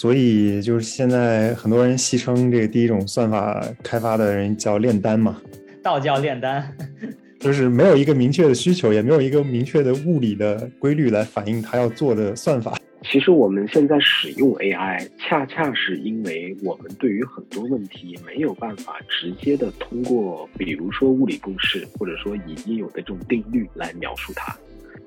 所以就是现在很多人戏称这个第一种算法开发的人叫炼丹嘛，道教炼丹，就是没有一个明确的需求，也没有一个明确的物理的规律来反映他要做的算法。其实我们现在使用 AI，恰恰是因为我们对于很多问题没有办法直接的通过，比如说物理公式，或者说已经有的这种定律来描述它。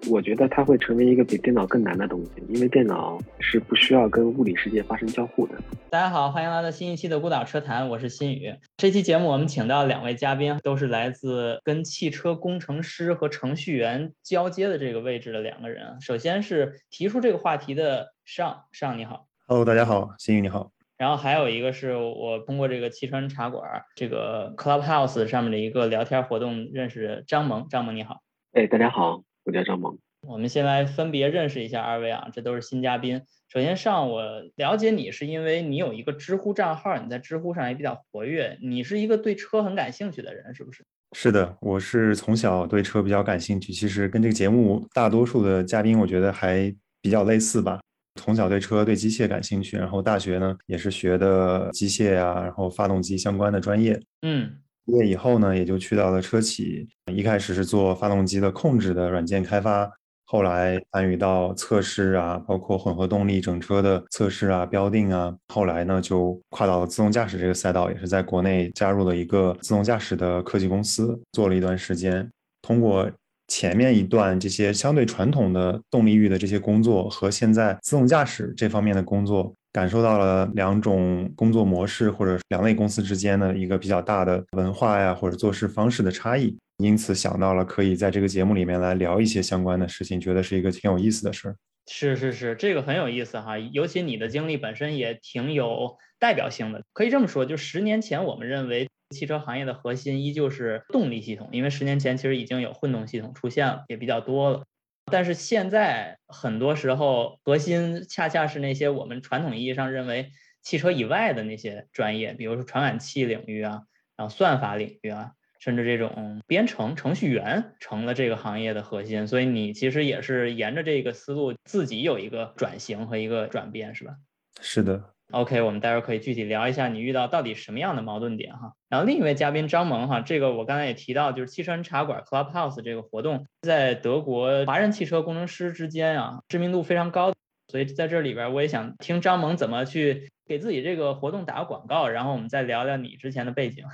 我觉得它会成为一个比电脑更难的东西，因为电脑是不需要跟物理世界发生交互的。大家好，欢迎来到新一期的孤岛车谈，我是新宇。这期节目我们请到两位嘉宾，都是来自跟汽车工程师和程序员交接的这个位置的两个人。首先是提出这个话题的上上，你好，Hello，大家好，新宇你好。然后还有一个是我通过这个汽车茶馆这个 Clubhouse 上面的一个聊天活动认识张萌，张萌你好，哎，大家好。我叫张萌，我们先来分别认识一下二位啊，这都是新嘉宾。首先上我了解你是因为你有一个知乎账号，你在知乎上也比较活跃，你是一个对车很感兴趣的人，是不是？是的，我是从小对车比较感兴趣，其实跟这个节目大多数的嘉宾我觉得还比较类似吧。从小对车对机械感兴趣，然后大学呢也是学的机械啊，然后发动机相关的专业。嗯。毕业以后呢，也就去到了车企。一开始是做发动机的控制的软件开发，后来参与到测试啊，包括混合动力整车的测试啊、标定啊。后来呢，就跨到了自动驾驶这个赛道，也是在国内加入了一个自动驾驶的科技公司，做了一段时间。通过前面一段这些相对传统的动力域的这些工作，和现在自动驾驶这方面的工作。感受到了两种工作模式或者两类公司之间的一个比较大的文化呀或者做事方式的差异，因此想到了可以在这个节目里面来聊一些相关的事情，觉得是一个挺有意思的事儿。是是是，这个很有意思哈，尤其你的经历本身也挺有代表性的。可以这么说，就十年前我们认为汽车行业的核心依旧是动力系统，因为十年前其实已经有混动系统出现了，也比较多了。但是现在很多时候，核心恰恰是那些我们传统意义上认为汽车以外的那些专业，比如说传感器领域啊，然后算法领域啊，甚至这种编程程序员成了这个行业的核心。所以你其实也是沿着这个思路，自己有一个转型和一个转变，是吧？是的。OK，我们待会儿可以具体聊一下你遇到到底什么样的矛盾点哈。然后另一位嘉宾张萌哈，这个我刚才也提到，就是汽车人茶馆 Clubhouse 这个活动，在德国华人汽车工程师之间啊，知名度非常高。所以在这里边，我也想听张萌怎么去给自己这个活动打个广告，然后我们再聊聊你之前的背景。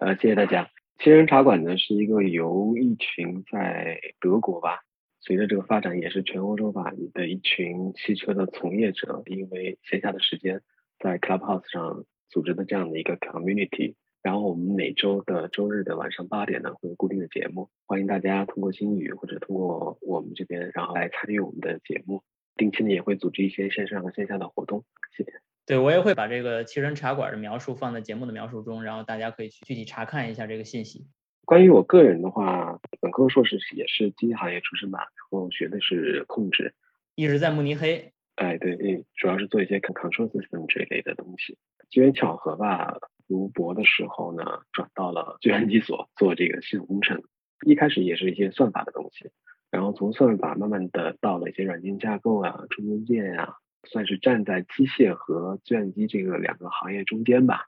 呃，谢谢大家。汽车人茶馆呢，是一个由一群在德国吧。随着这个发展，也是全欧洲吧的一群汽车的从业者，因为闲暇的时间，在 Clubhouse 上组织的这样的一个 community。然后我们每周的周日的晚上八点呢，会有固定的节目，欢迎大家通过新语或者通过我们这边，然后来参与我们的节目。定期呢也会组织一些线上和线下的活动。谢谢。对我也会把这个汽车茶馆的描述放在节目的描述中，然后大家可以去具体查看一下这个信息。关于我个人的话，本科硕士也是机械行业出身吧，然后学的是控制，一直在慕尼黑。哎，对，嗯，主要是做一些 control system 这一类的东西。机缘巧合吧，读博的时候呢，转到了计算机所做这个系统工程。一开始也是一些算法的东西，然后从算法慢慢的到了一些软件架构啊、中间件啊，算是站在机械和计算机这个两个行业中间吧。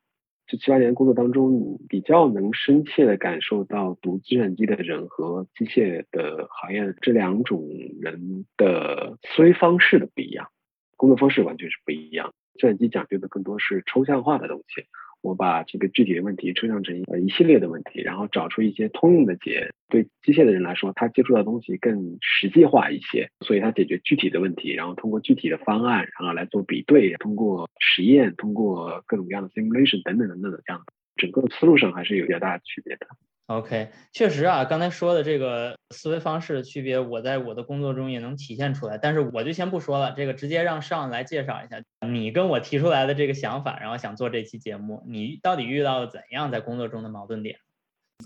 这七八年工作当中，你比较能深切地感受到读计算机的人和机械的行业这两种人的思维方式的不一样，工作方式完全是不一样。计算机讲究的更多是抽象化的东西。我把这个具体的问题抽象成呃一系列的问题，然后找出一些通用的解。对机械的人来说，他接触到的东西更实际化一些，所以他解决具体的问题，然后通过具体的方案，然后来做比对，通过实验，通过各种各样的 simulation 等等等等的这样，整个思路上还是有比较大的区别的。OK，确实啊，刚才说的这个思维方式的区别，我在我的工作中也能体现出来。但是我就先不说了，这个直接让上来介绍一下你跟我提出来的这个想法，然后想做这期节目，你到底遇到了怎样在工作中的矛盾点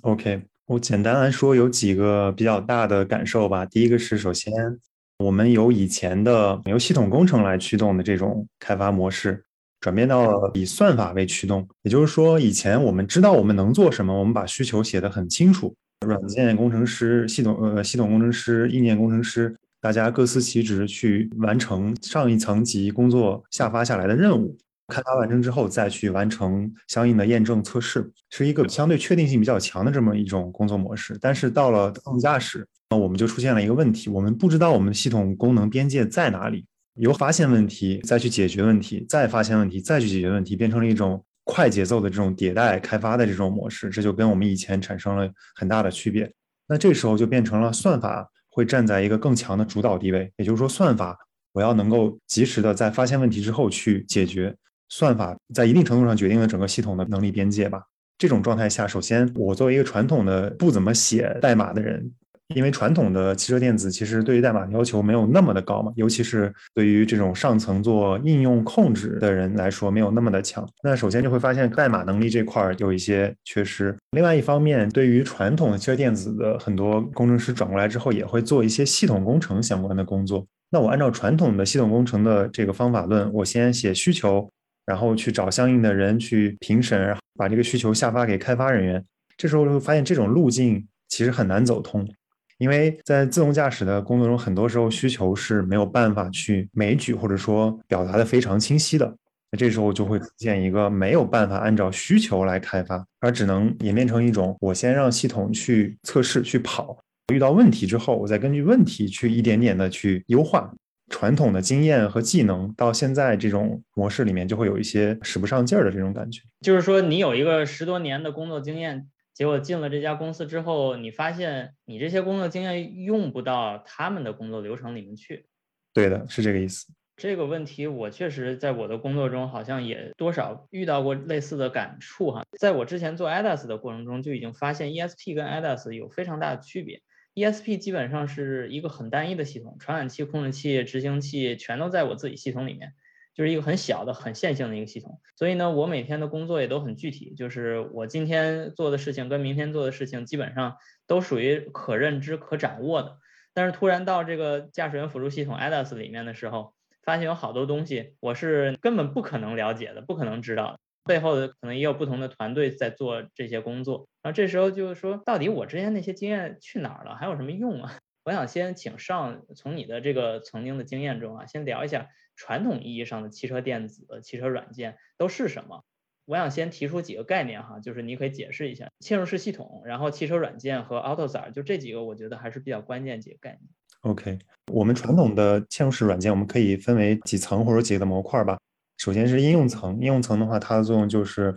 ？OK，我简单来说有几个比较大的感受吧。第一个是，首先我们由以前的由系统工程来驱动的这种开发模式。转变到了以算法为驱动，也就是说，以前我们知道我们能做什么，我们把需求写得很清楚。软件工程师、系统呃系统工程师、硬件工程师大家各司其职去完成上一层级工作下发下来的任务。开发完成之后，再去完成相应的验证测试，是一个相对确定性比较强的这么一种工作模式。但是到了自动驾驶，那我们就出现了一个问题：我们不知道我们系统功能边界在哪里。由发现问题，再去解决问题，再发现问题，再去解决问题，变成了一种快节奏的这种迭代开发的这种模式。这就跟我们以前产生了很大的区别。那这时候就变成了算法会站在一个更强的主导地位，也就是说，算法我要能够及时的在发现问题之后去解决。算法在一定程度上决定了整个系统的能力边界吧。这种状态下，首先我作为一个传统的不怎么写代码的人，因为传统的汽车电子其实对于代码要求没有那么的高嘛，尤其是对于这种上层做应用控制的人来说，没有那么的强。那首先就会发现代码能力这块有一些缺失。另外一方面，对于传统的汽车电子的很多工程师转过来之后，也会做一些系统工程相关的工作。那我按照传统的系统工程的这个方法论，我先写需求。然后去找相应的人去评审，把这个需求下发给开发人员。这时候就会发现，这种路径其实很难走通，因为在自动驾驶的工作中，很多时候需求是没有办法去枚举或者说表达的非常清晰的。那这时候就会出现一个没有办法按照需求来开发，而只能演变成一种我先让系统去测试去跑，遇到问题之后，我再根据问题去一点点的去优化。传统的经验和技能到现在这种模式里面，就会有一些使不上劲儿的这种感觉。就是说，你有一个十多年的工作经验，结果进了这家公司之后，你发现你这些工作经验用不到他们的工作流程里面去。对的，是这个意思。这个问题我确实在我的工作中好像也多少遇到过类似的感触哈。在我之前做 ADAS 的过程中，就已经发现 ESP 跟 ADAS 有非常大的区别。ESP 基本上是一个很单一的系统，传感器、控制器、执行器全都在我自己系统里面，就是一个很小的、很线性的一个系统。所以呢，我每天的工作也都很具体，就是我今天做的事情跟明天做的事情基本上都属于可认知、可掌握的。但是突然到这个驾驶员辅助系统 ADAS 里面的时候，发现有好多东西我是根本不可能了解的，不可能知道的。背后的可能也有不同的团队在做这些工作，然后这时候就是说，到底我之前那些经验去哪儿了，还有什么用啊？我想先请上从你的这个曾经的经验中啊，先聊一下传统意义上的汽车电子、汽车软件都是什么。我想先提出几个概念哈，就是你可以解释一下嵌入式系统，然后汽车软件和 AutoSAR，就这几个我觉得还是比较关键几个概念。OK，我们传统的嵌入式软件，我们可以分为几层或者几个模块吧。首先是应用层，应用层的话，它的作用就是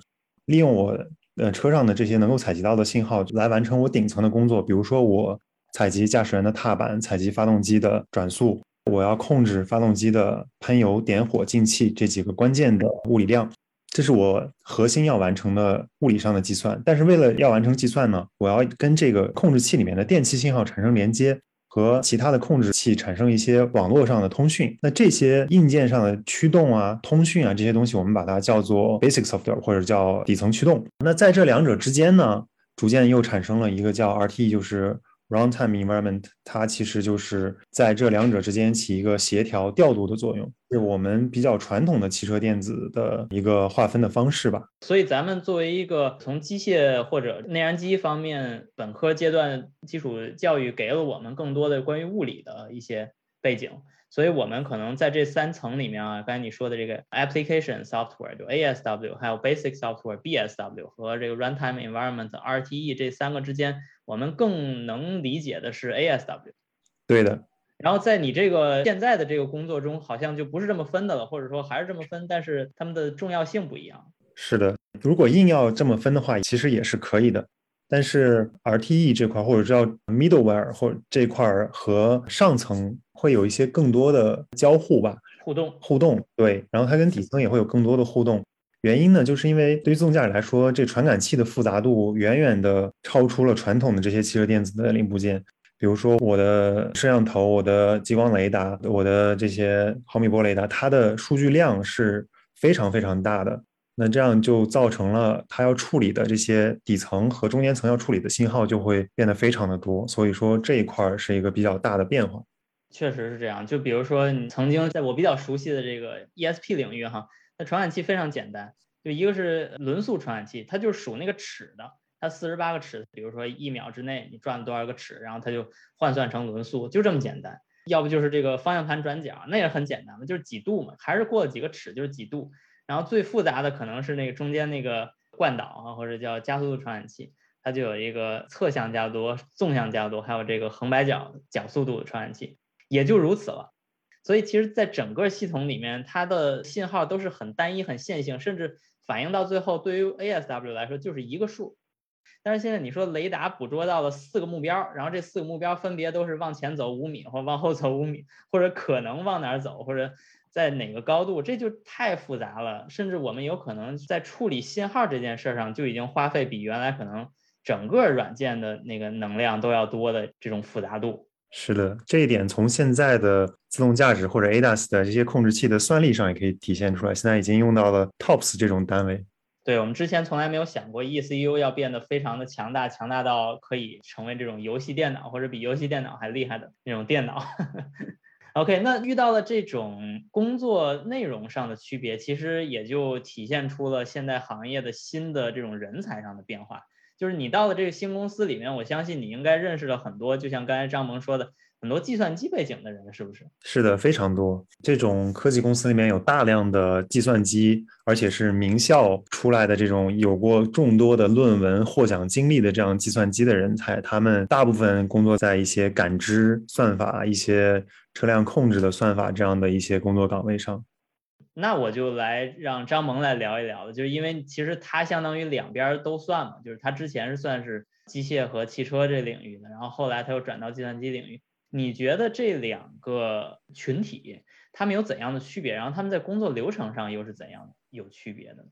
利用我呃车上的这些能够采集到的信号来完成我顶层的工作。比如说，我采集驾驶员的踏板，采集发动机的转速，我要控制发动机的喷油、点火、进气这几个关键的物理量，这是我核心要完成的物理上的计算。但是为了要完成计算呢，我要跟这个控制器里面的电气信号产生连接。和其他的控制器产生一些网络上的通讯，那这些硬件上的驱动啊、通讯啊这些东西，我们把它叫做 basic software 或者叫底层驱动。那在这两者之间呢，逐渐又产生了一个叫 RTE，就是。Runtime environment，它其实就是在这两者之间起一个协调调度的作用，是我们比较传统的汽车电子的一个划分的方式吧。所以，咱们作为一个从机械或者内燃机方面本科阶段基础教育给了我们更多的关于物理的一些背景。所以我们可能在这三层里面啊，刚才你说的这个 application software 就 ASW，还有 basic software BSW 和这个 runtime environment RTE 这三个之间，我们更能理解的是 ASW。对的。然后在你这个现在的这个工作中，好像就不是这么分的了，或者说还是这么分，但是它们的重要性不一样。是的，如果硬要这么分的话，其实也是可以的。但是 RTE 这块或者叫 middleware 或这块和上层。会有一些更多的交互吧，互动互动对，然后它跟底层也会有更多的互动。原因呢，就是因为对于自动驾驶来说，这传感器的复杂度远远的超出了传统的这些汽车电子的零部件。比如说我的摄像头、我的激光雷达、我的这些毫米波雷达，它的数据量是非常非常大的。那这样就造成了它要处理的这些底层和中间层要处理的信号就会变得非常的多。所以说这一块是一个比较大的变化。确实是这样，就比如说你曾经在我比较熟悉的这个 ESP 领域哈，那传感器非常简单，就一个是轮速传感器，它就是数那个齿的，它四十八个齿，比如说一秒之内你转了多少个齿，然后它就换算成轮速，就这么简单。要不就是这个方向盘转角，那也很简单嘛，就是几度嘛，还是过了几个齿就是几度。然后最复杂的可能是那个中间那个惯导啊，或者叫加速度传感器，它就有一个侧向加多、纵向加多，还有这个横摆角角速度的传感器，也就如此了。所以其实，在整个系统里面，它的信号都是很单一、很线性，甚至反映到最后，对于 ASW 来说就是一个数。但是现在你说雷达捕捉到了四个目标，然后这四个目标分别都是往前走五米，或往后走五米，或者可能往哪儿走，或者在哪个高度，这就太复杂了。甚至我们有可能在处理信号这件事上，就已经花费比原来可能整个软件的那个能量都要多的这种复杂度。是的，这一点从现在的自动驾驶或者 ADAS 的这些控制器的算力上也可以体现出来。现在已经用到了 TOPS 这种单位。对我们之前从来没有想过 ECU 要变得非常的强大，强大到可以成为这种游戏电脑或者比游戏电脑还厉害的那种电脑。OK，那遇到了这种工作内容上的区别，其实也就体现出了现在行业的新的这种人才上的变化。就是你到了这个新公司里面，我相信你应该认识了很多，就像刚才张萌说的。很多计算机背景的人，是不是？是的，非常多。这种科技公司里面有大量的计算机，而且是名校出来的这种有过众多的论文获奖经历的这样计算机的人才。他们大部分工作在一些感知算法、一些车辆控制的算法这样的一些工作岗位上。那我就来让张萌来聊一聊了，就是因为其实他相当于两边都算嘛，就是他之前是算是机械和汽车这领域的，然后后来他又转到计算机领域。你觉得这两个群体他们有怎样的区别？然后他们在工作流程上又是怎样有区别的？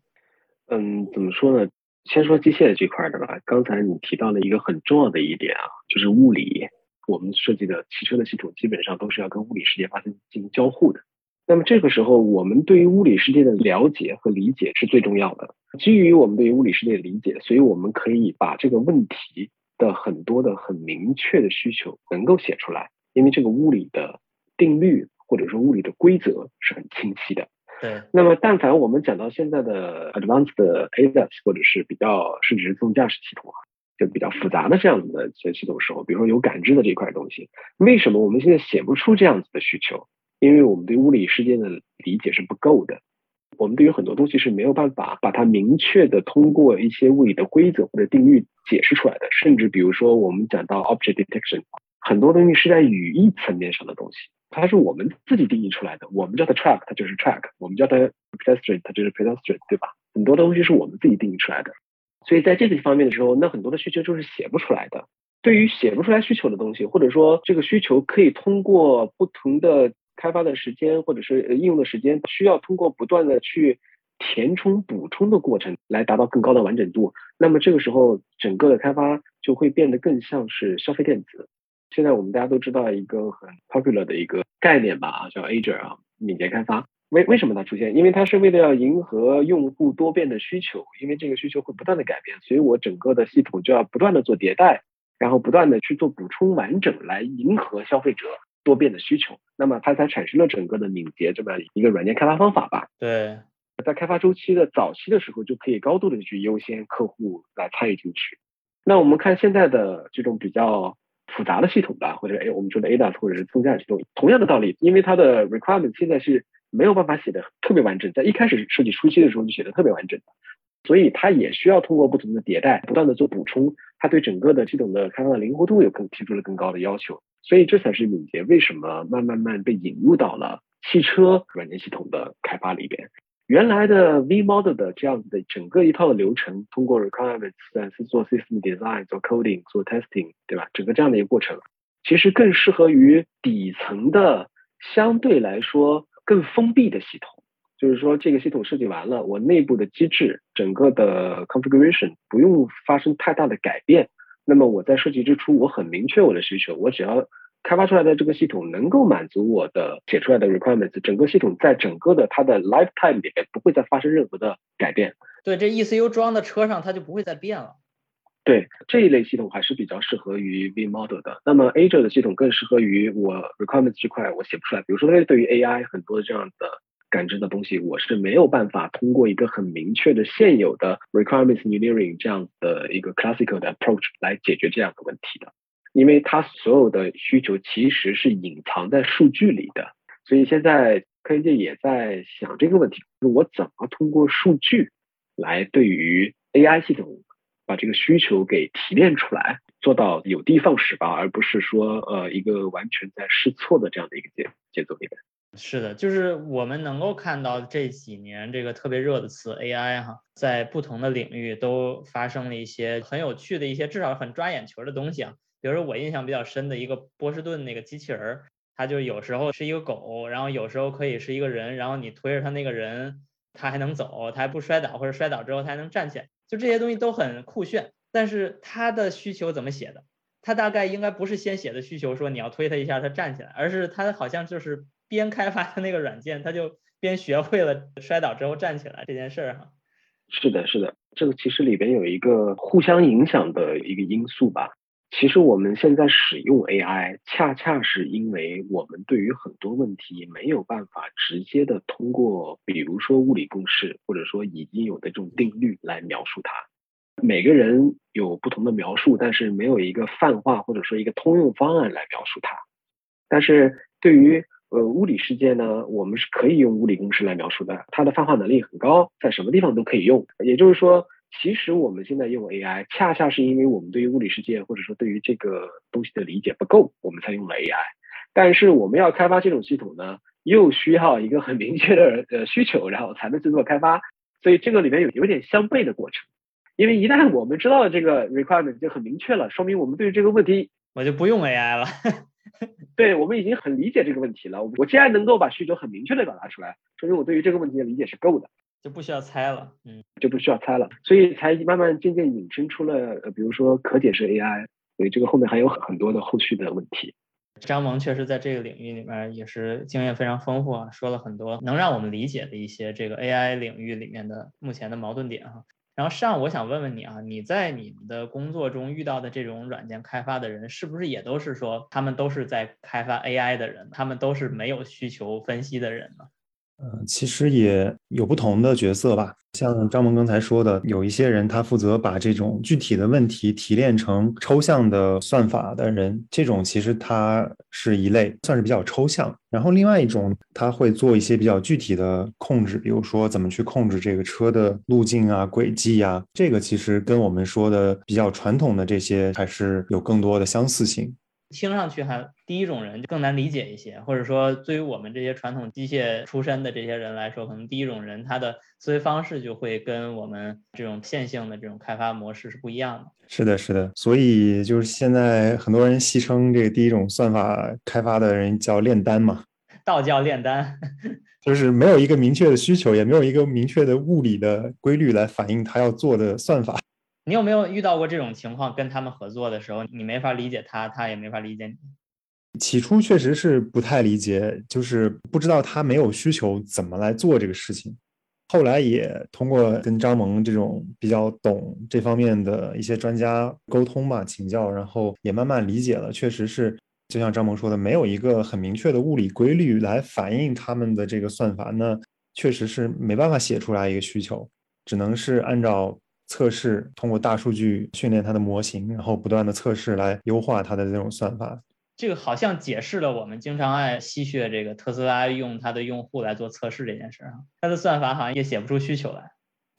嗯，怎么说呢？先说机械这块的吧。刚才你提到了一个很重要的一点啊，就是物理。我们设计的汽车的系统基本上都是要跟物理世界发生进行交互的。那么这个时候，我们对于物理世界的了解和理解是最重要的。基于我们对于物理世界的理解，所以我们可以把这个问题。的很多的很明确的需求能够写出来，因为这个物理的定律或者说物理的规则是很清晰的。对。那么，但凡我们讲到现在的 advanced ADAS 或者是比较甚至是自动驾驶系统啊，就比较复杂的这样子的一些系统时候，比如说有感知的这块东西，为什么我们现在写不出这样子的需求？因为我们对物理世界的理解是不够的。我们对于很多东西是没有办法把它明确的通过一些物理的规则或者定律解释出来的。甚至比如说，我们讲到 object detection，很多东西是在语义层面上的东西，它是我们自己定义出来的。我们叫它 track，它就是 track；我们叫它 pedestrian，它就是 pedestrian，对吧？很多东西是我们自己定义出来的。所以在这个方面的时候，那很多的需求就是写不出来的。对于写不出来需求的东西，或者说这个需求可以通过不同的开发的时间或者是应用的时间，需要通过不断的去填充补充的过程来达到更高的完整度。那么这个时候，整个的开发就会变得更像是消费电子。现在我们大家都知道一个很 popular 的一个概念吧，啊叫 Azure 啊，敏捷开发。为为什么它出现？因为它是为了要迎合用户多变的需求，因为这个需求会不断的改变，所以我整个的系统就要不断的做迭代，然后不断的去做补充完整，来迎合消费者。多变的需求，那么它才产生了整个的敏捷这么一个软件开发方法吧？对，在开发周期的早期的时候，就可以高度的去优先客户来参与进去。那我们看现在的这种比较复杂的系统吧，或者哎我们说的 ADAS 或者是自动驾驶系统，同样的道理，因为它的 requirement 现在是没有办法写的特别完整，在一开始设计初期的时候就写的特别完整的，所以它也需要通过不同的迭代，不断的做补充，它对整个的系统的开发的灵活度有更提出了更高的要求。所以这才是敏捷为什么慢慢慢被引入到了汽车软件系统的开发里边。原来的 V Model 的这样子的整个一套的流程，通过 requirements 是做 system design、做 coding、做 testing，对吧？整个这样的一个过程，其实更适合于底层的相对来说更封闭的系统。就是说，这个系统设计完了，我内部的机制整个的 configuration 不用发生太大的改变。那么我在设计之初，我很明确我的需求，我只要开发出来的这个系统能够满足我的写出来的 requirements，整个系统在整个的它的 lifetime 里面不会再发生任何的改变。对，这 ECU 装的车上它就不会再变了。对，这一类系统还是比较适合于 V model 的。那么 Azure 的系统更适合于我 requirements 这块我写不出来，比如说对于 AI 很多这样的。感知的东西，我是没有办法通过一个很明确的现有的 requirements engineering 这样的一个 classical 的 approach 来解决这样的问题的。因为它所有的需求其实是隐藏在数据里的，所以现在科研界也在想这个问题：就是我怎么通过数据来对于 AI 系统把这个需求给提炼出来，做到有的放矢吧，而不是说呃一个完全在试错的这样的一个节节奏里面。是的，就是我们能够看到这几年这个特别热的词 AI 哈，在不同的领域都发生了一些很有趣的一些，至少很抓眼球的东西啊。比如说我印象比较深的一个波士顿那个机器人儿，它就有时候是一个狗，然后有时候可以是一个人，然后你推着它那个人，它还能走，它还不摔倒，或者摔倒之后它还能站起来，就这些东西都很酷炫。但是它的需求怎么写的？它大概应该不是先写的需求说你要推它一下它站起来，而是它好像就是。边开发的那个软件，他就边学会了摔倒之后站起来这件事儿哈。是的，是的，这个其实里边有一个互相影响的一个因素吧。其实我们现在使用 AI，恰恰是因为我们对于很多问题没有办法直接的通过，比如说物理公式，或者说已经有的这种定律来描述它。每个人有不同的描述，但是没有一个泛化或者说一个通用方案来描述它。但是对于呃，物理世界呢，我们是可以用物理公式来描述的，它的泛化能力很高，在什么地方都可以用。也就是说，其实我们现在用 AI，恰恰是因为我们对于物理世界或者说对于这个东西的理解不够，我们才用了 AI。但是我们要开发这种系统呢，又需要一个很明确的呃需求，然后才能去做开发。所以这个里面有有点相悖的过程。因为一旦我们知道了这个 requirement 就很明确了，说明我们对于这个问题，我就不用 AI 了。对我们已经很理解这个问题了。我既然能够把需求很明确的表达出来，说明我对于这个问题的理解是够的，就不需要猜了。嗯，就不需要猜了。所以才慢慢渐渐引申出了，呃，比如说可解释 AI。所以这个后面还有很多的后续的问题。张萌确实在这个领域里面也是经验非常丰富啊，说了很多能让我们理解的一些这个 AI 领域里面的目前的矛盾点哈。然后上，我想问问你啊，你在你们的工作中遇到的这种软件开发的人，是不是也都是说他们都是在开发 AI 的人，他们都是没有需求分析的人呢？嗯，其实也有不同的角色吧。像张萌刚才说的，有一些人他负责把这种具体的问题提炼成抽象的算法的人，这种其实他是一类，算是比较抽象。然后另外一种，他会做一些比较具体的控制，比如说怎么去控制这个车的路径啊、轨迹啊，这个其实跟我们说的比较传统的这些还是有更多的相似性。听上去还，第一种人就更难理解一些，或者说对于我们这些传统机械出身的这些人来说，可能第一种人他的思维方式就会跟我们这种线性的这种开发模式是不一样的。是的，是的，所以就是现在很多人戏称这个第一种算法开发的人叫炼丹嘛，道教炼丹，就是没有一个明确的需求，也没有一个明确的物理的规律来反映他要做的算法。你有没有遇到过这种情况？跟他们合作的时候，你没法理解他，他也没法理解你。起初确实是不太理解，就是不知道他没有需求怎么来做这个事情。后来也通过跟张萌这种比较懂这方面的一些专家沟通吧，请教，然后也慢慢理解了。确实是，就像张萌说的，没有一个很明确的物理规律来反映他们的这个算法，那确实是没办法写出来一个需求，只能是按照。测试通过大数据训练它的模型，然后不断的测试来优化它的这种算法。这个好像解释了我们经常爱吸血这个特斯拉用它的用户来做测试这件事儿它的算法好像也写不出需求来。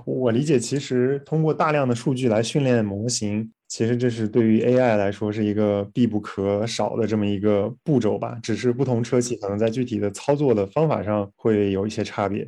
我理解，其实通过大量的数据来训练模型，其实这是对于 AI 来说是一个必不可少的这么一个步骤吧。只是不同车企可能在具体的操作的方法上会有一些差别。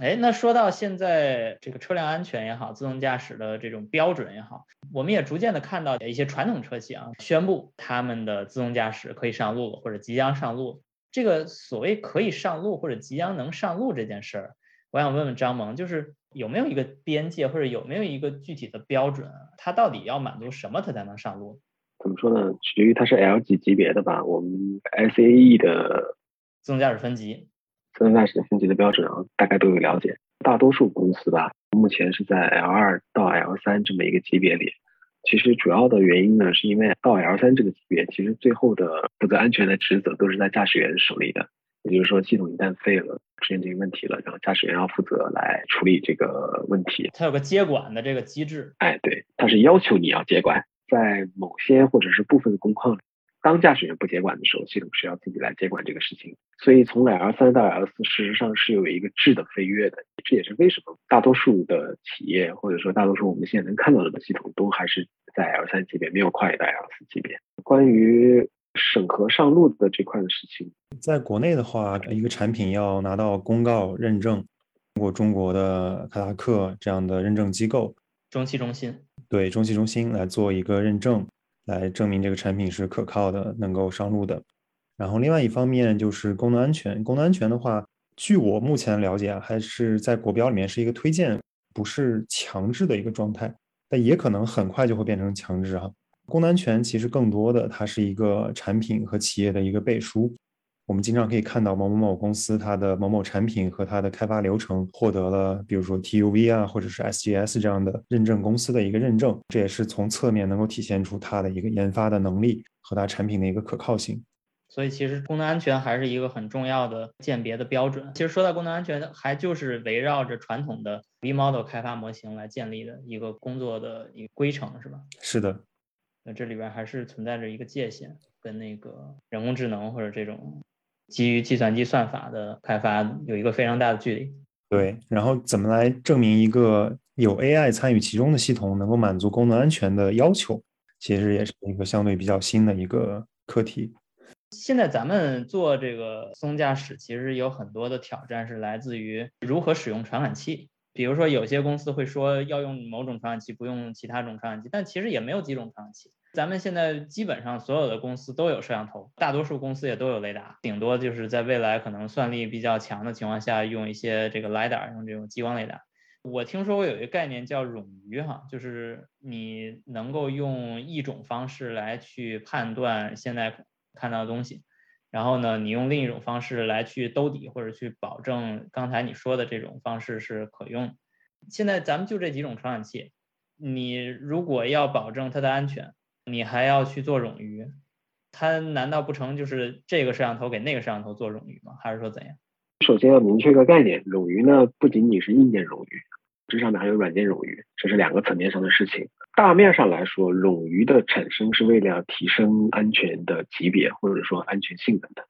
哎，那说到现在这个车辆安全也好，自动驾驶的这种标准也好，我们也逐渐的看到一些传统车企啊，宣布他们的自动驾驶可以上路或者即将上路。这个所谓可以上路或者即将能上路这件事儿，我想问问张萌，就是有没有一个边界或者有没有一个具体的标准？它到底要满足什么，它才能上路？怎么说呢？取决于它是 L 级级别的吧。我们 SAE 的自动驾驶分级。自动驾驶的分级的标准啊，大概都有了解。大多数公司吧，目前是在 L 二到 L 三这么一个级别里。其实主要的原因呢，是因为到 L 三这个级别，其实最后的负责安全的职责都是在驾驶员手里的。也就是说，系统一旦废了，出现这个问题了，然后驾驶员要负责来处理这个问题。它有个接管的这个机制。哎，对，它是要求你要接管。在某些或者是部分的工况，当驾驶员不接管的时候，系统是要自己来接管这个事情。所以从 L 三到 L 四，事实上是有一个质的飞跃的。这也是为什么大多数的企业或者说大多数我们现在能看到的系统都还是在 L 三级别，没有跨越到 L 四级别。关于审核上路的这块的事情，在国内的话，一个产品要拿到公告认证，通过中国的卡达克这样的认证机构，中汽中心，对中汽中心来做一个认证，来证明这个产品是可靠的，能够上路的。然后另外一方面就是功能安全，功能安全的话，据我目前了解啊，还是在国标里面是一个推荐，不是强制的一个状态，但也可能很快就会变成强制哈。功能安全其实更多的，它是一个产品和企业的一个背书。我们经常可以看到某某某公司它的某某产品和它的开发流程获得了，比如说 TUV 啊，或者是 SGS 这样的认证公司的一个认证，这也是从侧面能够体现出它的一个研发的能力和它产品的一个可靠性。所以其实功能安全还是一个很重要的鉴别的标准。其实说到功能安全，还就是围绕着传统的 V model 开发模型来建立的一个工作的一个规程，是吧？是的。那这里边还是存在着一个界限，跟那个人工智能或者这种基于计算机算法的开发有一个非常大的距离。对，然后怎么来证明一个有 AI 参与其中的系统能够满足功能安全的要求，其实也是一个相对比较新的一个课题。现在咱们做这个自动驾驶，其实有很多的挑战是来自于如何使用传感器。比如说，有些公司会说要用某种传感器，不用其他种传感器，但其实也没有几种传感器。咱们现在基本上所有的公司都有摄像头，大多数公司也都有雷达，顶多就是在未来可能算力比较强的情况下，用一些这个 lidar，用这种激光雷达。我听说过有一个概念叫冗余，哈，就是你能够用一种方式来去判断现在看到的东西。然后呢，你用另一种方式来去兜底，或者去保证刚才你说的这种方式是可用。现在咱们就这几种传感器，你如果要保证它的安全，你还要去做冗余，它难道不成就是这个摄像头给那个摄像头做冗余吗？还是说怎样？首先要明确一个概念，冗余呢不仅仅是硬件冗余，这上面还有软件冗余，这是两个层面上的事情。大面上来说，冗余的产生是为了提升安全的级别或者说安全性能的。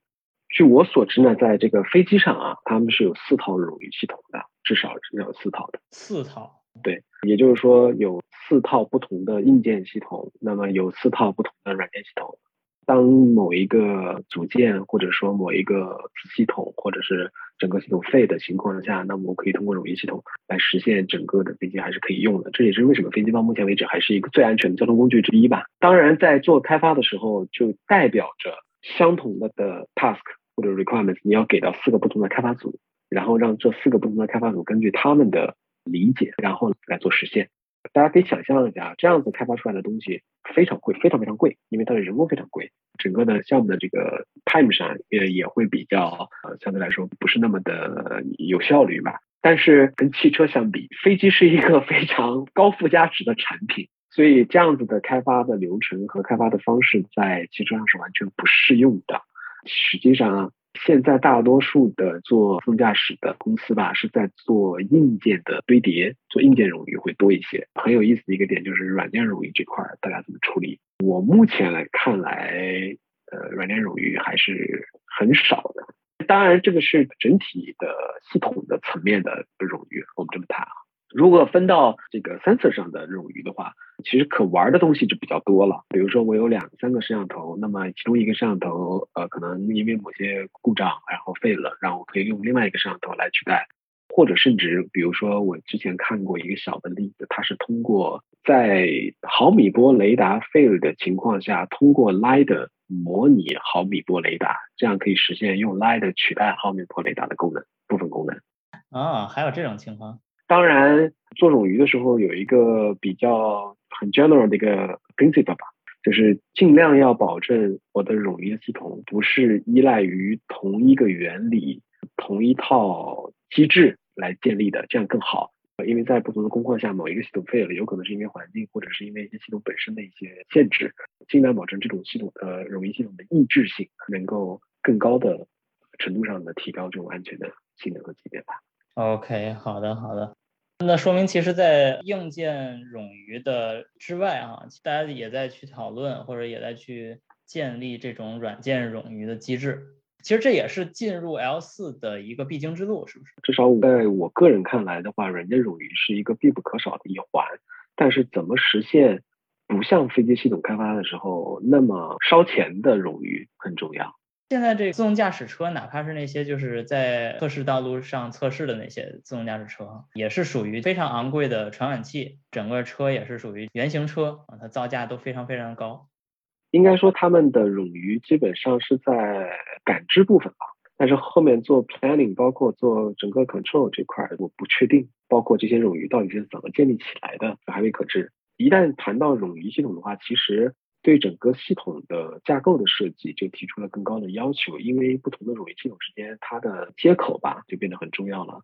据我所知呢，在这个飞机上啊，他们是有四套冗余系统的，至少是有四套的。四套？对，也就是说有四套不同的硬件系统，那么有四套不同的软件系统。当某一个组件或者说某一个子系统或者是整个系统废的情况下，那么我可以通过冗余系统来实现整个的飞机还是可以用的。这也是为什么飞机到目前为止还是一个最安全的交通工具之一吧。当然，在做开发的时候，就代表着相同的的 task 或者 requirements，你要给到四个不同的开发组，然后让这四个不同的开发组根据他们的理解，然后来做实现。大家可以想象一下，这样子开发出来的东西非常贵，非常非常贵，因为它的人工非常贵，整个的项目的这个 time 上也也会比较呃相对来说不是那么的有效率吧。但是跟汽车相比，飞机是一个 非常高附加值的产品，所以这样子的开发的流程和开发的方式在汽车上是完全不适用的。实际上啊。现在大多数的做自动驾驶的公司吧，是在做硬件的堆叠，做硬件冗余会多一些。很有意思的一个点就是软件冗余这块，大家怎么处理？我目前来看来，呃，软件冗余还是很少的。当然，这个是整体的系统的层面的冗余，我们这么谈啊。如果分到这个 sensor 上的冗余的话，其实可玩的东西就比较多了。比如说我有两三个摄像头，那么其中一个摄像头呃可能因为某些故障然后废了，然后我可以用另外一个摄像头来取代，或者甚至比如说我之前看过一个小的例子，它是通过在毫米波雷达废了的情况下，通过 LiDAR 模拟毫米波雷达，这样可以实现用 LiDAR 取代毫米波雷达的功能部分功能。啊，还有这种情况。当然，做冗余的时候有一个比较很 general 的一个 principle 吧，就是尽量要保证我的冗余系统不是依赖于同一个原理、同一套机制来建立的，这样更好。因为在不同的工况下，某一个系统废了，有可能是因为环境，或者是因为一些系统本身的一些限制，尽量保证这种系统的冗余系统的抑制性，能够更高的程度上的提高这种安全的性能和级别吧。OK，好的，好的。那说明其实，在硬件冗余的之外啊，大家也在去讨论，或者也在去建立这种软件冗余的机制。其实这也是进入 L 四的一个必经之路，是不是？至少在我个人看来的话，软件冗余是一个必不可少的一环。但是怎么实现不像飞机系统开发的时候那么烧钱的冗余很重要。现在这个自动驾驶车，哪怕是那些就是在测试道路上测试的那些自动驾驶车，也是属于非常昂贵的传感器，整个车也是属于原型车啊，它造价都非常非常高。应该说，他们的冗余基本上是在感知部分吧，但是后面做 planning，包括做整个 control 这块，我不确定。包括这些冗余到底是怎么建立起来的，还未可知。一旦谈到冗余系统的话，其实对整个系统的架构的设计就提出了更高的要求，因为不同的冗余系统之间，它的接口吧就变得很重要了。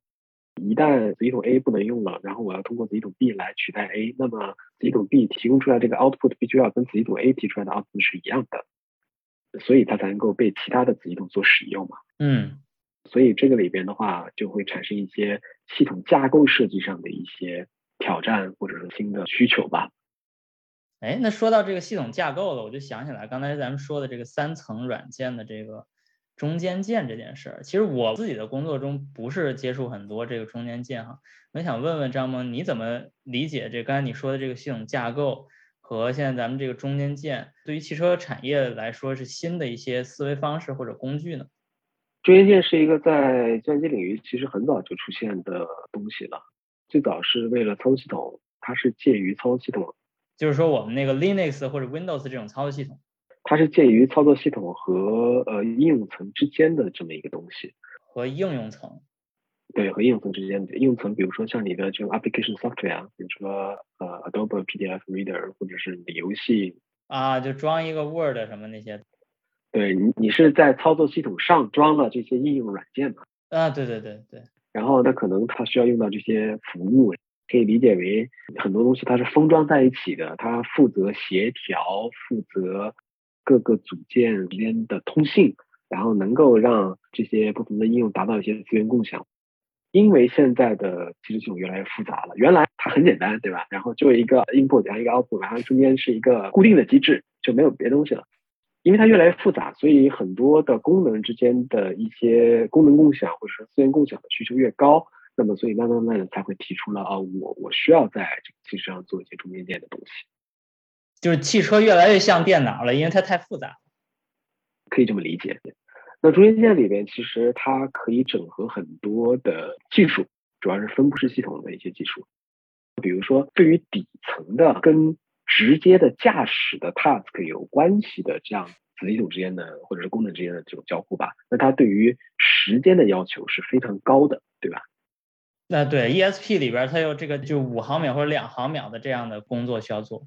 一旦子系统 A 不能用了，然后我要通过子系统 B 来取代 A，那么子系统 B 提供出来这个 output 必须要跟子系统 A 提出来的 output 是一样的，所以它才能够被其他的子系统所使用嘛。嗯，所以这个里边的话，就会产生一些系统架构设计上的一些挑战，或者说新的需求吧。哎，那说到这个系统架构了，我就想起来刚才咱们说的这个三层软件的这个。中间件这件事儿，其实我自己的工作中不是接触很多这个中间件哈。我想问问张萌，你怎么理解这刚才你说的这个系统架构和现在咱们这个中间件对于汽车产业来说是新的一些思维方式或者工具呢？中间件是一个在计算机领域其实很早就出现的东西了，最早是为了操作系统，它是介于操作系统，就是说我们那个 Linux 或者 Windows 这种操作系统。它是介于操作系统和呃应用层之间的这么一个东西，和应用层，对，和应用层之间的应用层，比如说像你的这种 application software，比如说呃 Adobe PDF Reader，或者是你游戏啊，就装一个 Word 什么那些，对你你是在操作系统上装了这些应用软件嘛？啊，对对对对。然后它可能它需要用到这些服务，可以理解为很多东西它是封装在一起的，它负责协调，负责。各个组件之间的通信，然后能够让这些不同的应用达到一些资源共享。因为现在的技术系统越来越复杂了，原来它很简单，对吧？然后就一个 input 然后一个 output，然后中间是一个固定的机制，就没有别的东西了。因为它越来越复杂，所以很多的功能之间的一些功能共享或者说资源共享的需求越高，那么所以慢慢慢的才会提出了啊，我我需要在这个汽车上做一些中间件的东西。就是汽车越来越像电脑了，因为它太复杂，可以这么理解。那中间件里边其实它可以整合很多的技术，主要是分布式系统的一些技术。比如说，对于底层的跟直接的驾驶的 task 有关系的这样子系统之间的或者是功能之间的这种交互吧，那它对于时间的要求是非常高的，对吧？那对 ESP 里边它有这个就五毫秒或者两毫秒的这样的工作需要做。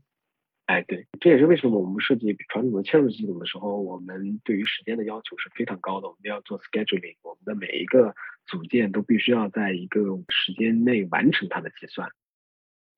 哎，对，这也是为什么我们设计传统的嵌入系统的时候，我们对于时间的要求是非常高的。我们要做 scheduling，我们的每一个组件都必须要在一个时间内完成它的计算。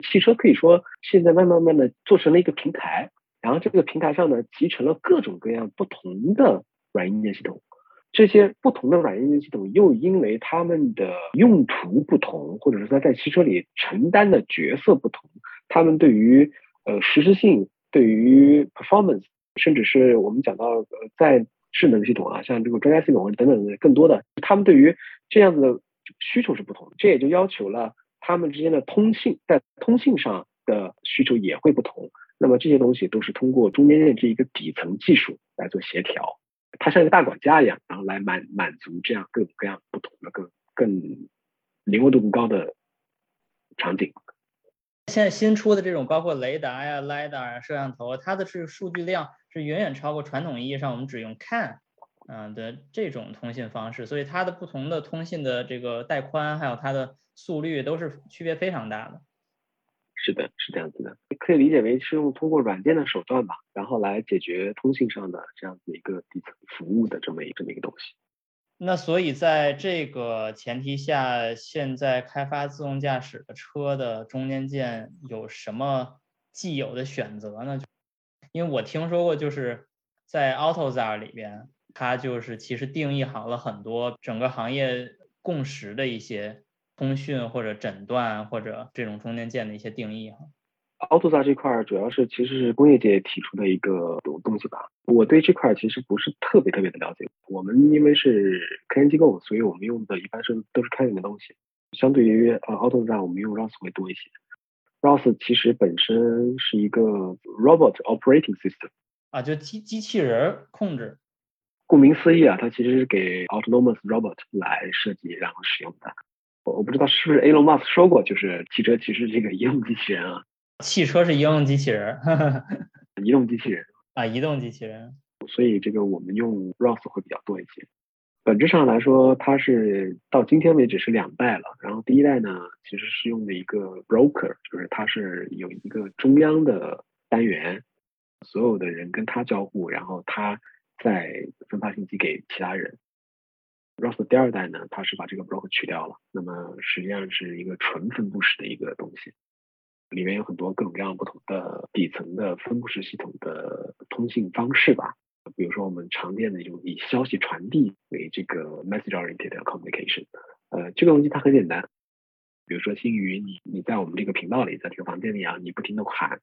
汽车可以说现在慢慢慢的做成了一个平台，然后这个平台上呢集成了各种各样不同的软硬件系统。这些不同的软硬件系统又因为它们的用途不同，或者是它在汽车里承担的角色不同，它们对于呃，实时性对于 performance，甚至是我们讲到呃，在智能系统啊，像这个专家系统等等的更多的，他们对于这样子的需求是不同的，这也就要求了他们之间的通信，在通信上的需求也会不同。那么这些东西都是通过中间件这一个底层技术来做协调，它像一个大管家一样，然后来满满足这样各种各样不同的更更灵活度更高的场景。现在新出的这种包括雷达呀、lidar 摄像头，它的是数据量是远远超过传统意义上我们只用看，嗯的这种通信方式，所以它的不同的通信的这个带宽还有它的速率都是区别非常大的。是的，是这样子的，可以理解为是用通过软件的手段吧，然后来解决通信上的这样子一个底层服务的这么一这么一个东西。那所以在这个前提下，现在开发自动驾驶的车的中间件有什么既有的选择呢？因为我听说过，就是在 AutoZar 里边，它就是其实定义好了很多整个行业共识的一些通讯或者诊断或者这种中间件的一些定义哈。AutoSAR 这块主要是其实是工业界提出的一个东东西吧。我对这块其实不是特别特别的了解。我们因为是科研机构，所以我们用的一般是都是开源的东西。相对于呃 AutoSAR，我们用 ROS 会多一些。ROS 其实本身是一个 Robot Operating System 啊，就机机器人控制。顾名思义啊，它其实是给 Autonomous Robot 来设计然后使用的。我我不知道是不是 Elon Musk 说过，就是汽车其实是一个移动机器人啊。汽车是移动机器人，移动机器人啊，移动机器人。所以这个我们用 ROS 会比较多一些。本质上来说，它是到今天为止是两代了。然后第一代呢，其实是用的一个 broker，就是它是有一个中央的单元，所有的人跟它交互，然后它再分发信息给其他人。Rost 第二代呢，它是把这个 broker 去掉了，那么实际上是一个纯分布式的一个东西。里面有很多各种各样不同的底层的分布式系统的通信方式吧，比如说我们常见的一种以消息传递为这个 message-oriented communication，呃，这个东西它很简单，比如说星宇，你你在我们这个频道里，在这个房间里啊，你不停的喊，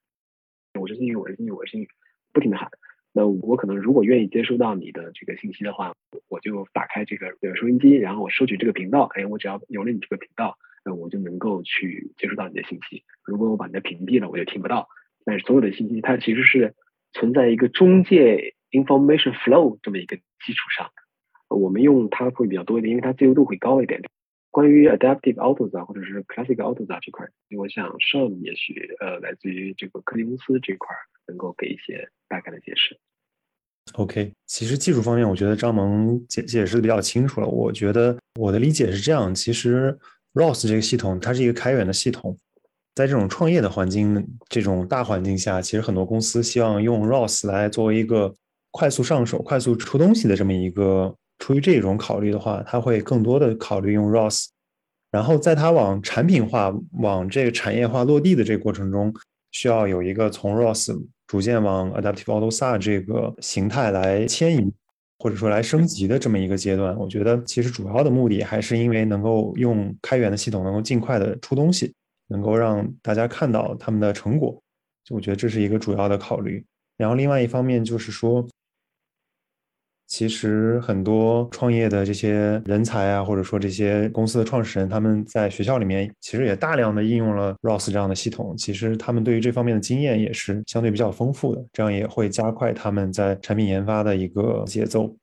我是星宇，我是星宇，我是星宇，不停的喊，那我可能如果愿意接收到你的这个信息的话，我就打开这个收音机，然后我收取这个频道，哎，我只要有了你这个频道。那我就能够去接收到你的信息。如果我把你的屏蔽了，我就听不到。但是所有的信息它其实是存在一个中介 information flow 这么一个基础上。我们用它会比较多一点，因为它自由度会高一点。关于 adaptive autos 或者是 classic autos 这块，我想 Sean 也许呃来自于这个科技公司这块能够给一些大概的解释。OK，其实技术方面，我觉得张萌解解释的比较清楚了。我觉得我的理解是这样，其实。ROS 这个系统，它是一个开源的系统，在这种创业的环境、这种大环境下，其实很多公司希望用 ROS 来作为一个快速上手、快速出东西的这么一个。出于这种考虑的话，他会更多的考虑用 ROS。然后在它往产品化、往这个产业化落地的这个过程中，需要有一个从 ROS 逐渐往 Adaptive AutoSAR 这个形态来迁移。或者说来升级的这么一个阶段，我觉得其实主要的目的还是因为能够用开源的系统，能够尽快的出东西，能够让大家看到他们的成果，就我觉得这是一个主要的考虑。然后另外一方面就是说。其实很多创业的这些人才啊，或者说这些公司的创始人，他们在学校里面其实也大量的应用了 ROS 这样的系统。其实他们对于这方面的经验也是相对比较丰富的，这样也会加快他们在产品研发的一个节奏。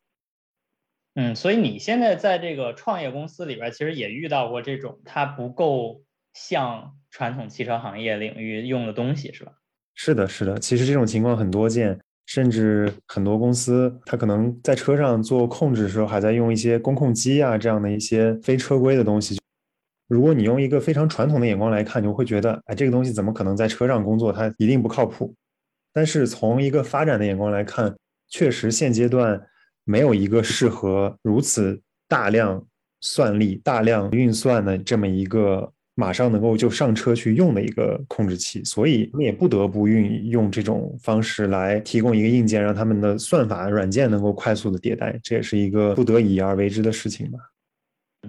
嗯，所以你现在在这个创业公司里边，其实也遇到过这种它不够像传统汽车行业领域用的东西，是吧？是的，是的，其实这种情况很多见。甚至很多公司，它可能在车上做控制的时候，还在用一些工控机啊这样的一些非车规的东西。如果你用一个非常传统的眼光来看，你会觉得，哎，这个东西怎么可能在车上工作？它一定不靠谱。但是从一个发展的眼光来看，确实现阶段没有一个适合如此大量算力、大量运算的这么一个。马上能够就上车去用的一个控制器，所以你也不得不运用这种方式来提供一个硬件，让他们的算法软件能够快速的迭代，这也是一个不得已而为之的事情吧。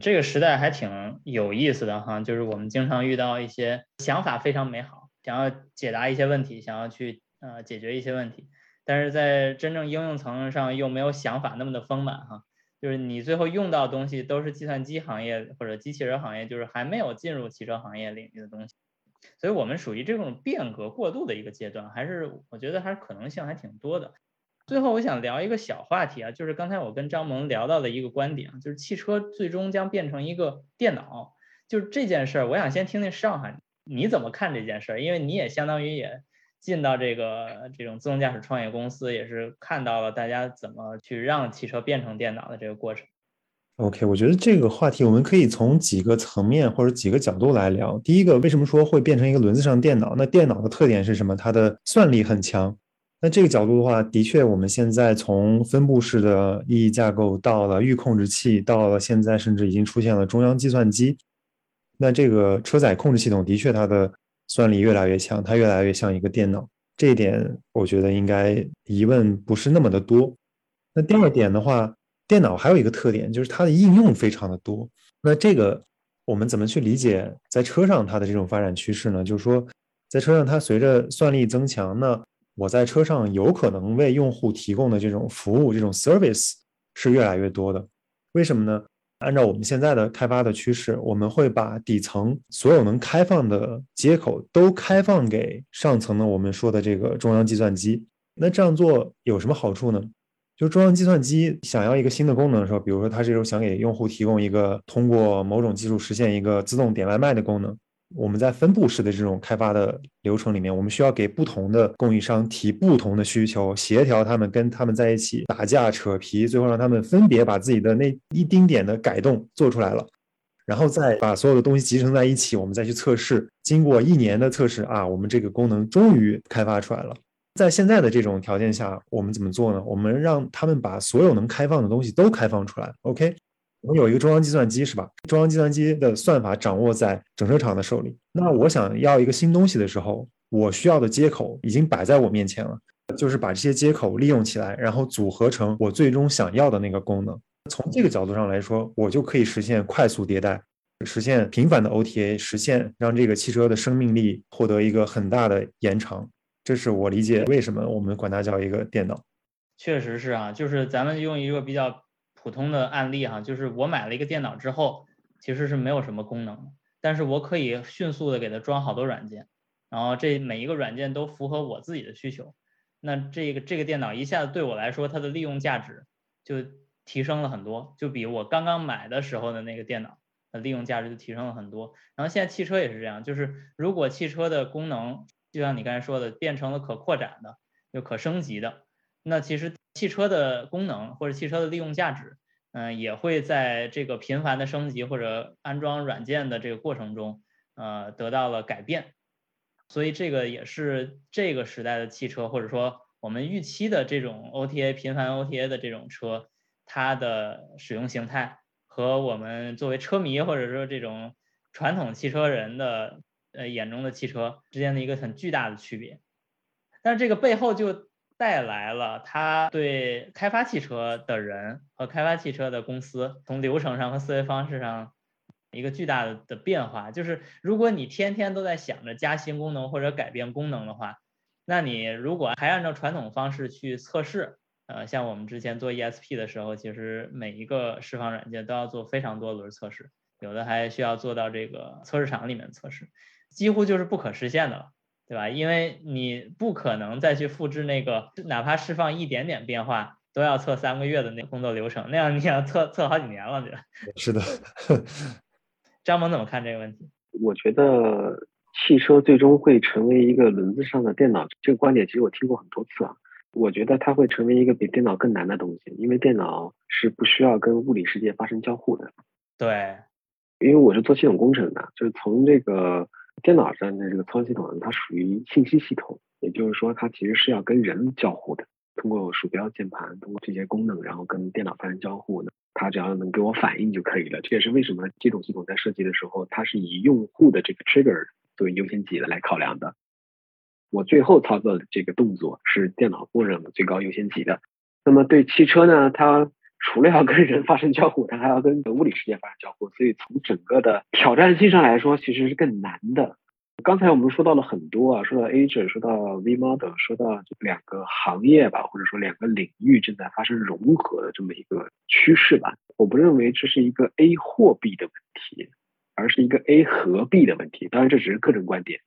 这个时代还挺有意思的哈，就是我们经常遇到一些想法非常美好，想要解答一些问题，想要去呃解决一些问题，但是在真正应用层上又没有想法那么的丰满哈。就是你最后用到东西都是计算机行业或者机器人行业，就是还没有进入汽车行业领域的东西，所以我们属于这种变革过渡的一个阶段，还是我觉得还是可能性还挺多的。最后我想聊一个小话题啊，就是刚才我跟张萌聊到的一个观点，就是汽车最终将变成一个电脑，就是这件事儿，我想先听听上海你怎么看这件事儿，因为你也相当于也。进到这个这种自动驾驶创业公司，也是看到了大家怎么去让汽车变成电脑的这个过程。OK，我觉得这个话题我们可以从几个层面或者几个角度来聊。第一个，为什么说会变成一个轮子上电脑？那电脑的特点是什么？它的算力很强。那这个角度的话，的确，我们现在从分布式的意义架构到了预控制器，到了现在甚至已经出现了中央计算机。那这个车载控制系统的确它的。算力越来越强，它越来越像一个电脑，这一点我觉得应该疑问不是那么的多。那第二点的话，电脑还有一个特点就是它的应用非常的多。那这个我们怎么去理解在车上它的这种发展趋势呢？就是说，在车上它随着算力增强，那我在车上有可能为用户提供的这种服务、这种 service 是越来越多的。为什么呢？按照我们现在的开发的趋势，我们会把底层所有能开放的接口都开放给上层的我们说的这个中央计算机。那这样做有什么好处呢？就中央计算机想要一个新的功能的时候，比如说它这时候想给用户提供一个通过某种技术实现一个自动点外卖的功能。我们在分布式的这种开发的流程里面，我们需要给不同的供应商提不同的需求，协调他们，跟他们在一起打架扯皮，最后让他们分别把自己的那一丁点的改动做出来了，然后再把所有的东西集成在一起，我们再去测试。经过一年的测试啊，我们这个功能终于开发出来了。在现在的这种条件下，我们怎么做呢？我们让他们把所有能开放的东西都开放出来。OK。我有一个中央计算机是吧？中央计算机的算法掌握在整车厂的手里。那我想要一个新东西的时候，我需要的接口已经摆在我面前了，就是把这些接口利用起来，然后组合成我最终想要的那个功能。从这个角度上来说，我就可以实现快速迭代，实现频繁的 OTA，实现让这个汽车的生命力获得一个很大的延长。这是我理解为什么我们管它叫一个电脑。确实是啊，就是咱们用一个比较。普通的案例哈，就是我买了一个电脑之后，其实是没有什么功能，但是我可以迅速的给它装好多软件，然后这每一个软件都符合我自己的需求，那这个这个电脑一下子对我来说，它的利用价值就提升了很多，就比我刚刚买的时候的那个电脑的利用价值就提升了很多。然后现在汽车也是这样，就是如果汽车的功能就像你刚才说的变成了可扩展的，就可升级的，那其实。汽车的功能或者汽车的利用价值，嗯，也会在这个频繁的升级或者安装软件的这个过程中，呃，得到了改变。所以这个也是这个时代的汽车，或者说我们预期的这种 OTA 频繁 OTA 的这种车，它的使用形态和我们作为车迷或者说这种传统汽车人的呃眼中的汽车之间的一个很巨大的区别。但是这个背后就。带来了他对开发汽车的人和开发汽车的公司从流程上和思维方式上一个巨大的的变化，就是如果你天天都在想着加新功能或者改变功能的话，那你如果还按照传统方式去测试，呃，像我们之前做 ESP 的时候，其实每一个释放软件都要做非常多轮测试，有的还需要做到这个测试场里面测试，几乎就是不可实现的了。对吧？因为你不可能再去复制那个，哪怕释放一点点变化，都要测三个月的那个工作流程，那样你想测测好几年了，对吧？是的。张萌怎么看这个问题？我觉得汽车最终会成为一个轮子上的电脑，这个观点其实我听过很多次啊。我觉得它会成为一个比电脑更难的东西，因为电脑是不需要跟物理世界发生交互的。对。因为我是做系统工程的，就是从这个。电脑上的这个操作系统，它属于信息系统，也就是说，它其实是要跟人交互的，通过鼠标、键盘，通过这些功能，然后跟电脑发生交互的。它只要能给我反应就可以了。这也是为什么这种系统在设计的时候，它是以用户的这个 trigger 作为优先级的来考量的。我最后操作的这个动作是电脑默认的最高优先级的。那么对汽车呢，它除了要跟人发生交互，它还要跟物理世界发生交互，所以从整个的挑战性上来说，其实是更难的。刚才我们说到了很多啊，说到 agent，，说到 V Model，说到两个行业吧，或者说两个领域正在发生融合的这么一个趋势吧。我不认为这是一个 A 货币的问题，而是一个 A 合币的问题。当然，这只是个人观点。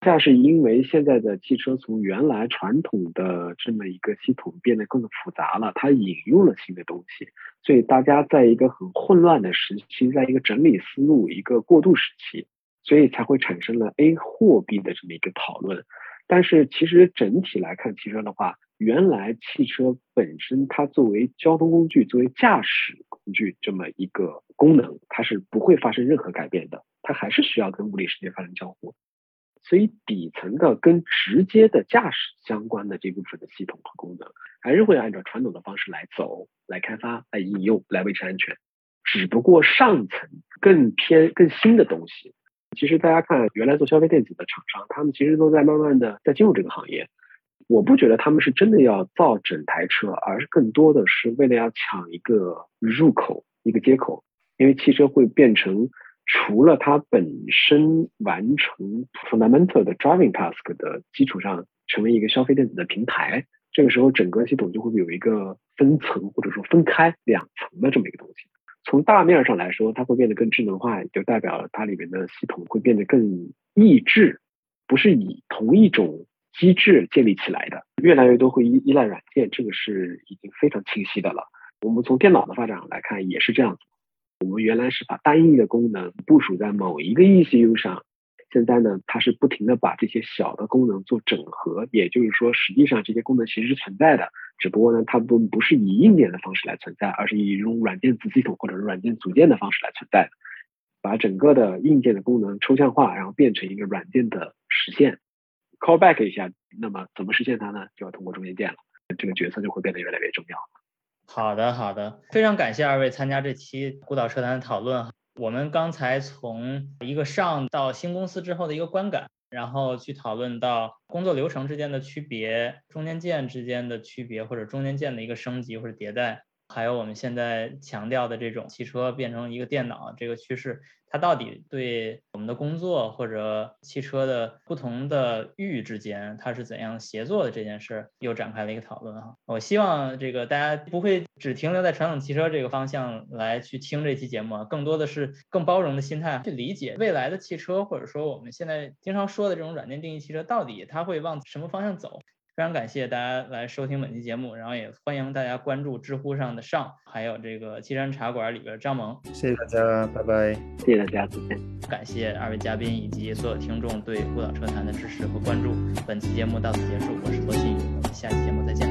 恰是因为现在的汽车从原来传统的这么一个系统变得更复杂了，它引入了新的东西，所以大家在一个很混乱的时期，在一个整理思路、一个过渡时期，所以才会产生了 A 货币的这么一个讨论。但是其实整体来看，汽车的话，原来汽车本身它作为交通工具、作为驾驶工具这么一个功能，它是不会发生任何改变的，它还是需要跟物理世界发生交互。所以底层的跟直接的驾驶相关的这部分的系统和功能，还是会按照传统的方式来走、来开发、来应用、来维持安全。只不过上层更偏、更新的东西，其实大家看原来做消费电子的厂商，他们其实都在慢慢的在进入这个行业。我不觉得他们是真的要造整台车，而是更多的是为了要抢一个入口、一个接口，因为汽车会变成。除了它本身完成 fundamental 的 driving task 的基础上，成为一个消费电子的平台，这个时候整个系统就会有一个分层或者说分开两层的这么一个东西。从大面上来说，它会变得更智能化，就代表它里面的系统会变得更异质，不是以同一种机制建立起来的，越来越多会依依赖软件，这个是已经非常清晰的了。我们从电脑的发展来看，也是这样子。我们原来是把单一的功能部署在某一个 ECU 上，现在呢，它是不停的把这些小的功能做整合，也就是说，实际上这些功能其实是存在的，只不过呢，它不不是以硬件的方式来存在，而是以一种软件子系统或者软件组件的方式来存在的，把整个的硬件的功能抽象化，然后变成一个软件的实现。Callback 一下，那么怎么实现它呢？就要通过中间件了，这个角色就会变得越来越重要。好的，好的，非常感谢二位参加这期孤岛社团的讨论。我们刚才从一个上到新公司之后的一个观感，然后去讨论到工作流程之间的区别、中间件之间的区别，或者中间件的一个升级或者迭代。还有我们现在强调的这种汽车变成一个电脑这个趋势，它到底对我们的工作或者汽车的不同的域之间，它是怎样协作的这件事，又展开了一个讨论哈。我希望这个大家不会只停留在传统汽车这个方向来去听这期节目，更多的是更包容的心态去理解未来的汽车，或者说我们现在经常说的这种软件定义汽车，到底它会往什么方向走。非常感谢大家来收听本期节目，然后也欢迎大家关注知乎上的上，还有这个七山茶馆里边张萌。谢谢大家，拜拜。谢谢大家，再见。感谢二位嘉宾以及所有听众对孤岛车坛的支持和关注。本期节目到此结束，我是罗鑫。